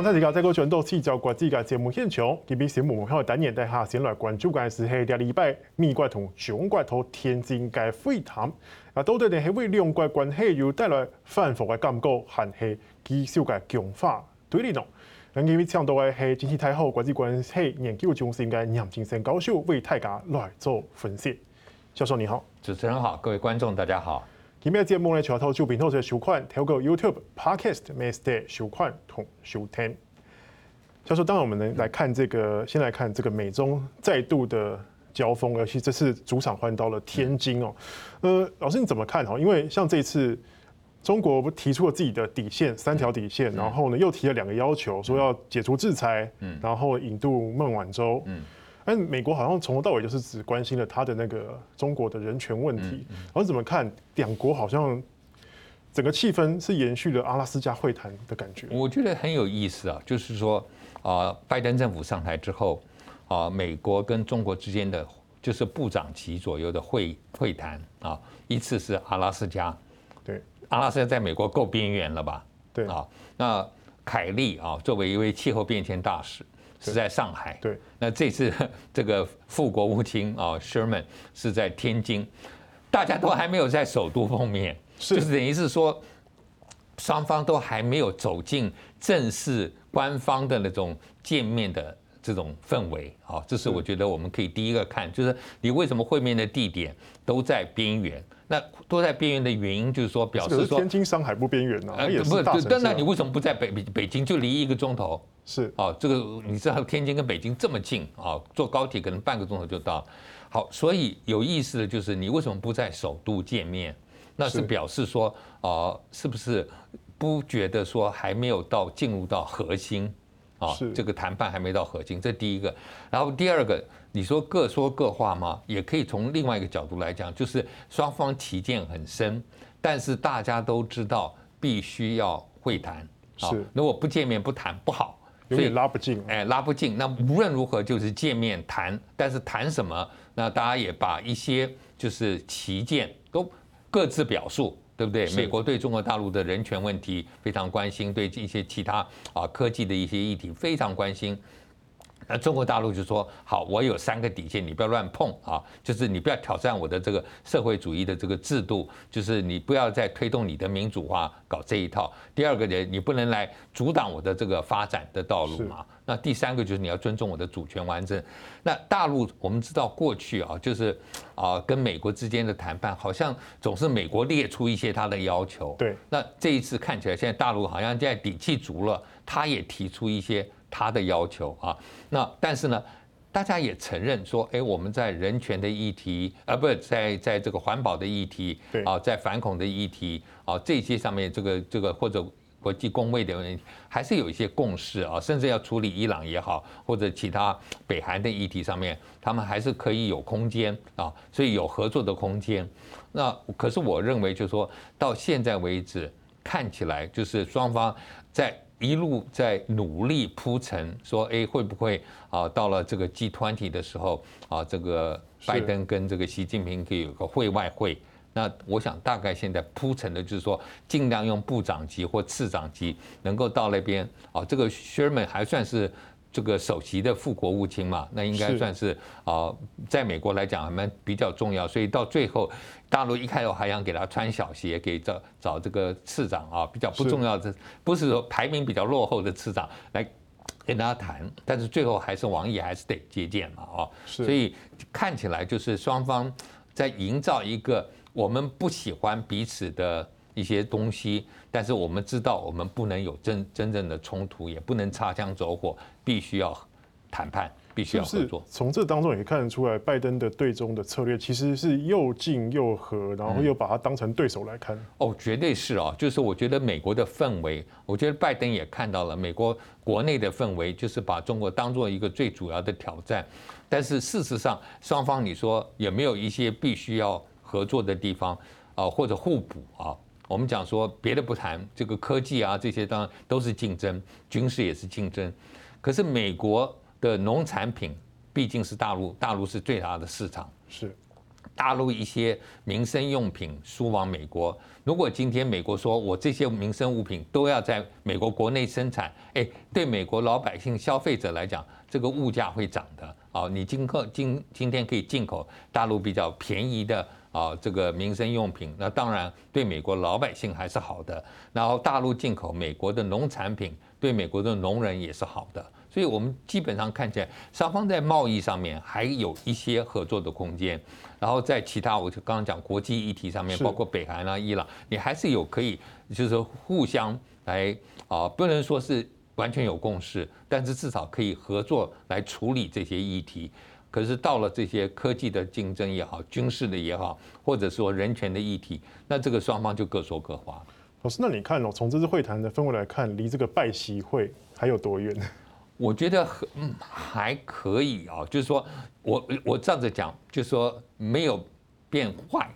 刚才提到，在过转到聚焦国际嘅节目现场，特别是我们喺单年底下先来关注嘅是喺两礼拜美国同中国同天津嘅会谈，啊，到底系为两国关系有带来反复嘅感觉，还系继续嘅强化对立呢？咁今日请到嘅系经济太好国际关系研究中心嘅杨金城教授为大家来做分析。教授你好，主持人好，各位观众大家好。今日节目呢，全套视频都系收看，透过 YouTube、Podcast、Master 收看同收听。教授，当然我们呢来看这个，先来看这个美中再度的交锋，尤其这次主场换到了天津哦。呃，老师你怎么看哈？因为像这次中国提出了自己的底线三条底线，然后呢又提了两个要求，说要解除制裁，然后引渡孟晚舟。但美国好像从头到尾就是只关心了他的那个中国的人权问题，然后怎么看两国好像整个气氛是延续了阿拉斯加会谈的感觉？我觉得很有意思啊，就是说啊，拜登政府上台之后啊，美国跟中国之间的就是部长级左右的会会谈啊，一次是阿拉斯加，对，阿拉斯加在美国够边缘了吧？对啊，那凯利啊，作为一位气候变迁大使。是在上海，对。那这次 这个副国务卿啊，Sherman 是在天津，大家都还没有在首都碰面，就是等于是说，双方都还没有走进正式官方的那种见面的这种氛围啊。这是我觉得我们可以第一个看，就是你为什么会面的地点都在边缘？那都在边缘的原因就是说，表示说天津、上海不边缘呢？也，不是，但那你为什么不在北北京？就离一个钟头。是哦，这个你知道天津跟北京这么近啊，坐高铁可能半个钟头就到。好，所以有意思的就是你为什么不在首都见面？那是表示说啊，是不是不觉得说还没有到进入到核心啊？这个谈判还没到核心，这第一个。然后第二个，你说各说各话吗？也可以从另外一个角度来讲，就是双方歧见很深，但是大家都知道必须要会谈啊。如果不见面不谈不好。所以拉不近，哎，拉不近。那无论如何就是见面谈，但是谈什么？那大家也把一些就是歧见都各自表述，对不对？美国对中国大陆的人权问题非常关心，对一些其他啊科技的一些议题非常关心。那中国大陆就说好，我有三个底线，你不要乱碰啊！就是你不要挑战我的这个社会主义的这个制度，就是你不要再推动你的民主化，搞这一套。第二个人，你不能来阻挡我的这个发展的道路嘛。那第三个就是你要尊重我的主权完整。那大陆我们知道过去啊，就是啊跟美国之间的谈判，好像总是美国列出一些他的要求。对。那这一次看起来，现在大陆好像现在底气足了，他也提出一些。他的要求啊，那但是呢，大家也承认说，哎，我们在人权的议题，啊，不是在在这个环保的议题，啊，在反恐的议题，啊，这些上面，这个这个或者国际公卫的问题，还是有一些共识啊，甚至要处理伊朗也好，或者其他北韩的议题上面，他们还是可以有空间啊，所以有合作的空间。那可是我认为，就是说到现在为止，看起来就是双方在。一路在努力铺陈，说哎会不会啊到了这个 G20 的时候啊，这个拜登跟这个习近平可以有个会外会。那我想大概现在铺陈的就是说，尽量用部长级或次长级能够到那边啊，这个 Sherman 还算是。这个首席的副国务卿嘛，那应该算是啊，在美国来讲还蛮比较重要，所以到最后，大陆一开始还想给他穿小鞋，给找找这个次长啊，比较不重要的，不是说排名比较落后的次长来跟他谈，但是最后还是王毅还是得接见嘛，啊，所以看起来就是双方在营造一个我们不喜欢彼此的。一些东西，但是我们知道，我们不能有真真正的冲突，也不能擦枪走火，必须要谈判，必须要合作。从这当中也看得出来，拜登的对中的策略其实是又近又和，然后又把它当成对手来看。嗯、哦，绝对是啊，就是我觉得美国的氛围，我觉得拜登也看到了美国国内的氛围，就是把中国当做一个最主要的挑战。但是事实上，双方你说有没有一些必须要合作的地方啊，或者互补啊？我们讲说别的不谈，这个科技啊这些当然都是竞争，军事也是竞争。可是美国的农产品毕竟是大陆，大陆是最大的市场。是。大陆一些民生用品输往美国，如果今天美国说我这些民生物品都要在美国国内生产，哎，对美国老百姓消费者来讲，这个物价会涨的啊。你今后今今天可以进口大陆比较便宜的啊这个民生用品，那当然对美国老百姓还是好的。然后大陆进口美国的农产品，对美国的农人也是好的。所以我们基本上看起来，双方在贸易上面还有一些合作的空间。然后在其他，我就刚刚讲国际议题上面，包括北韩啊、伊朗，你还是有可以，就是互相来啊，不能说是完全有共识，但是至少可以合作来处理这些议题。可是到了这些科技的竞争也好，军事的也好，或者说人权的议题，那这个双方就各说各话。老师，那你看哦，从这次会谈的氛围来看，离这个拜习会还有多远？我觉得很还可以啊，就是说我我这样子讲，就是说没有变坏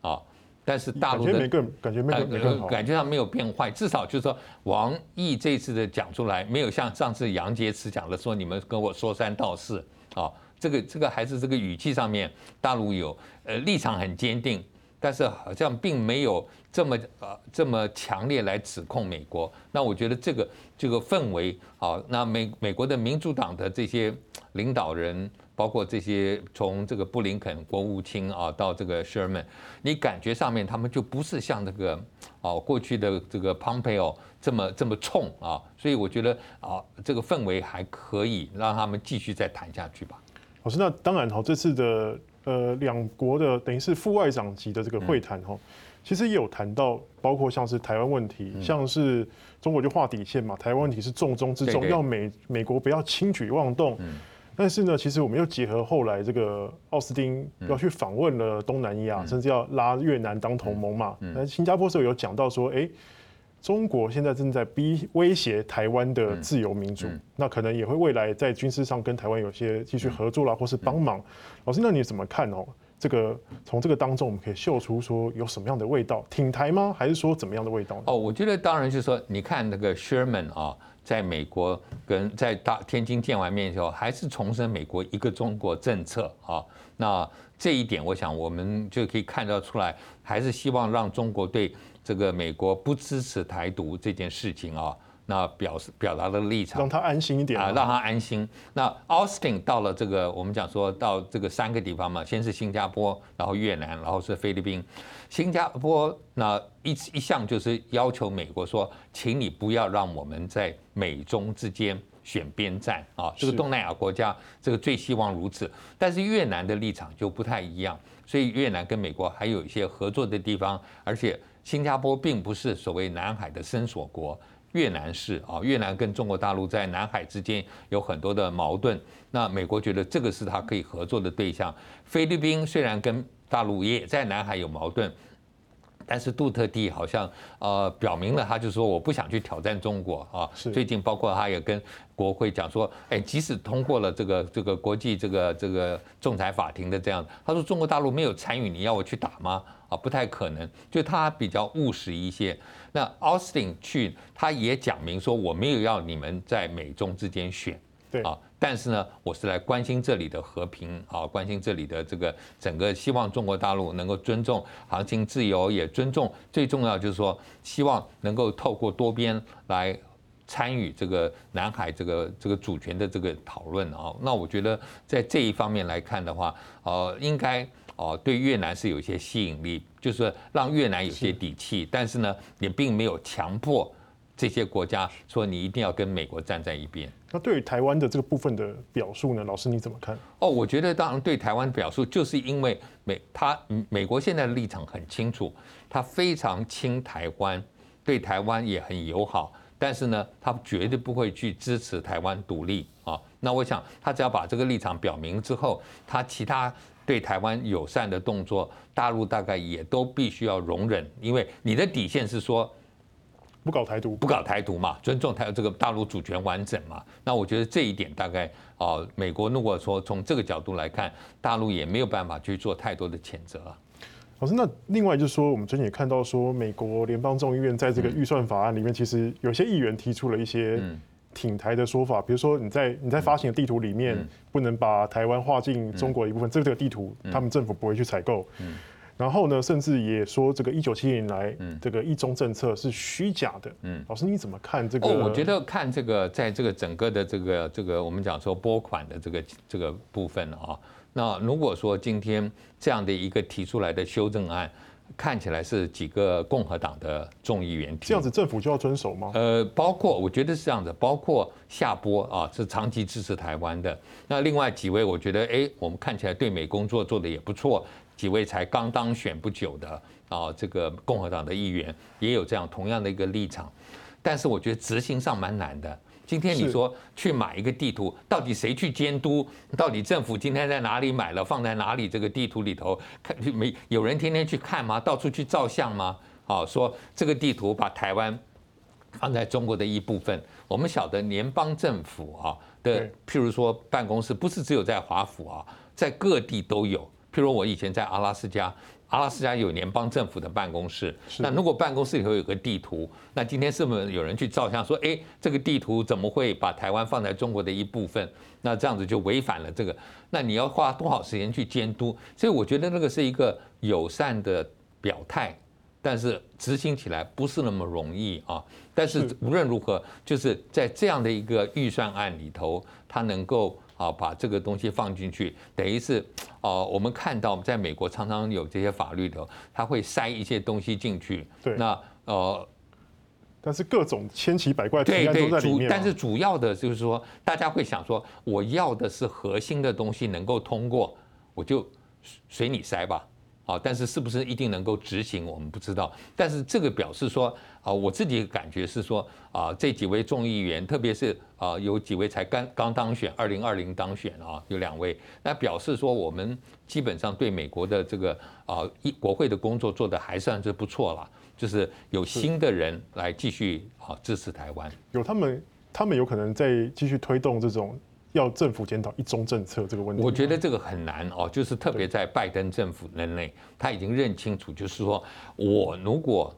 啊，但是大陆的感觉没更感觉没更感觉上没有变坏，至少就是说王毅这次的讲出来，没有像上次杨洁篪讲的说你们跟我说三道四啊，这个这个还是这个语气上面，大陆有呃立场很坚定。但是好像并没有这么呃这么强烈来指控美国。那我觉得这个这个氛围啊，那美美国的民主党的这些领导人，包括这些从这个布林肯国务卿啊到这个 Sherman，你感觉上面他们就不是像这个哦过去的这个 Pompeo 这么这么冲啊。所以我觉得啊这个氛围还可以让他们继续再谈下去吧。老师，那当然哈，这次的。呃，两国的等于是副外长级的这个会谈哈，其实也有谈到，包括像是台湾问题，像是中国就划底线嘛，台湾问题是重中之重，要美美国不要轻举妄动。但是呢，其实我们又结合后来这个奥斯汀要去访问了东南亚，甚至要拉越南当同盟嘛。那新加坡时候有讲到说，哎。中国现在正在逼威胁台湾的自由民主，那可能也会未来在军事上跟台湾有些继续合作啦，或是帮忙。老师，那你怎么看哦？这个从这个当中，我们可以嗅出说有什么样的味道？挺台吗？还是说怎么样的味道？哦，我觉得当然就是说，你看那个 Sherman 啊，在美国跟在大天津见完面的时候，还是重申美国一个中国政策啊。那这一点，我想我们就可以看得出来，还是希望让中国对。这个美国不支持台独这件事情啊，那表示表达的立场，让他安心一点啊，让他安心。那 Austin 到了这个，我们讲说到这个三个地方嘛，先是新加坡，然后越南，然后是菲律宾。新加坡那一一向就是要求美国说，请你不要让我们在美中之间选边站啊。这个东南亚国家，这个最希望如此。但是越南的立场就不太一样，所以越南跟美国还有一些合作的地方，而且。新加坡并不是所谓南海的伸索国，越南是啊，越南跟中国大陆在南海之间有很多的矛盾，那美国觉得这个是他可以合作的对象。菲律宾虽然跟大陆也在南海有矛盾。但是杜特地好像呃表明了，他就说我不想去挑战中国啊。最近包括他也跟国会讲说，哎，即使通过了这个这个国际这个这个仲裁法庭的这样，他说中国大陆没有参与，你要我去打吗？啊，不太可能。就他比较务实一些。那 Austin 去，他也讲明说我没有要你们在美中之间选。对啊。但是呢，我是来关心这里的和平啊，关心这里的这个整个，希望中国大陆能够尊重航行自由，也尊重最重要就是说，希望能够透过多边来参与这个南海这个这个主权的这个讨论啊。那我觉得在这一方面来看的话，呃，应该哦对越南是有一些吸引力，就是让越南有些底气，但是呢，也并没有强迫。这些国家说你一定要跟美国站在一边。那对于台湾的这个部分的表述呢？老师你怎么看？哦，我觉得当然对台湾表述，就是因为美他美国现在的立场很清楚，他非常亲台湾，对台湾也很友好，但是呢，他绝对不会去支持台湾独立啊。那我想他只要把这个立场表明之后，他其他对台湾友善的动作，大陆大概也都必须要容忍，因为你的底线是说。不搞台独，不搞台独嘛，尊重台这个大陆主权完整嘛。那我觉得这一点大概啊，美国如果说从这个角度来看，大陆也没有办法去做太多的谴责。老师，那另外就是说，我们最近也看到说，美国联邦众议院在这个预算法案里面，其实有些议员提出了一些挺台的说法，比如说你在你在发行的地图里面不能把台湾划进中国的一部分，这个地图他们政府不会去采购。然后呢，甚至也说这个一九七零年来这个一中政策是虚假的。嗯，老师你怎么看这个？哦，我觉得看这个在这个整个的这个这个我们讲说拨款的这个这个部分啊，那如果说今天这样的一个提出来的修正案。看起来是几个共和党的众议员提，这样子政府就要遵守吗？呃，包括我觉得是这样子，包括夏波啊，是长期支持台湾的。那另外几位，我觉得哎，我们看起来对美工作做的也不错。几位才刚当选不久的啊，这个共和党的议员也有这样同样的一个立场，但是我觉得执行上蛮难的。今天你说去买一个地图，到底谁去监督？到底政府今天在哪里买了，放在哪里？这个地图里头看没有人天天去看吗？到处去照相吗？好，说这个地图把台湾放在中国的一部分。我们晓得联邦政府啊的，譬如说办公室不是只有在华府啊，在各地都有。譬如我以前在阿拉斯加。阿拉斯加有联邦政府的办公室，那如果办公室里头有个地图，那今天是不是有人去照相说，哎，这个地图怎么会把台湾放在中国的一部分？那这样子就违反了这个，那你要花多少时间去监督？所以我觉得那个是一个友善的表态，但是执行起来不是那么容易啊。但是无论如何，就是在这样的一个预算案里头，它能够。啊，把这个东西放进去，等于是，哦，我们看到在美国常常有这些法律的，他会塞一些东西进去。对。那呃，但是各种千奇百怪的提案都在里面。但是主要的就是说，大家会想说，我要的是核心的东西能够通过，我就随你塞吧。啊，但是是不是一定能够执行，我们不知道。但是这个表示说，啊，我自己感觉是说，啊，这几位众议员，特别是啊，有几位才刚刚当选，二零二零当选啊，有两位，那表示说，我们基本上对美国的这个啊，一国会的工作做得还算是不错了，就是有新的人来继续啊支持台湾，有他们，他们有可能在继续推动这种。要政府检讨一中政策这个问题，我觉得这个很难哦，就是特别在拜登政府任内，他已经认清楚，就是说我如果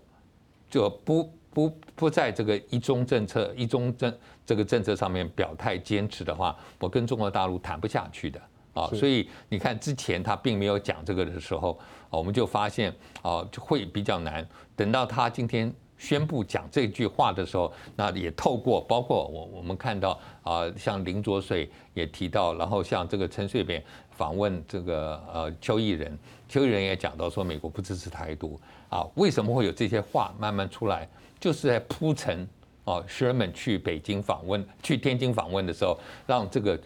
就不不不在这个一中政策、一中政这个政策上面表态坚持的话，我跟中国大陆谈不下去的啊。所以你看之前他并没有讲这个的时候，我们就发现啊就会比较难。等到他今天。宣布讲这句话的时候，那也透过包括我我们看到啊，像林卓水也提到，然后像这个陈水扁访问这个呃邱毅仁，邱毅仁也讲到说美国不支持台独啊，为什么会有这些话慢慢出来？就是在铺陈哦，Sherman 去北京访问、去天津访问的时候，让这个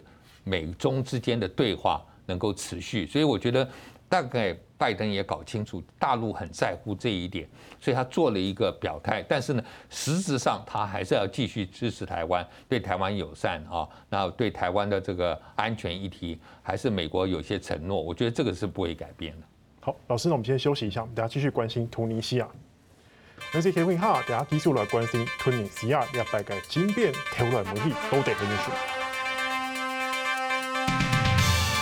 美中之间的对话能够持续，所以我觉得。大概拜登也搞清楚大陆很在乎这一点，所以他做了一个表态。但是呢，实质上他还是要继续支持台湾，对台湾友善啊。那对台湾的这个安全议题，还是美国有些承诺。我觉得这个是不会改变的。好，老师，那我们先休息一下，我们等下继续关心突尼西亚。那这些问哈，等下继续来关心突尼西亚，要大概金边挑来问题都得跟你说。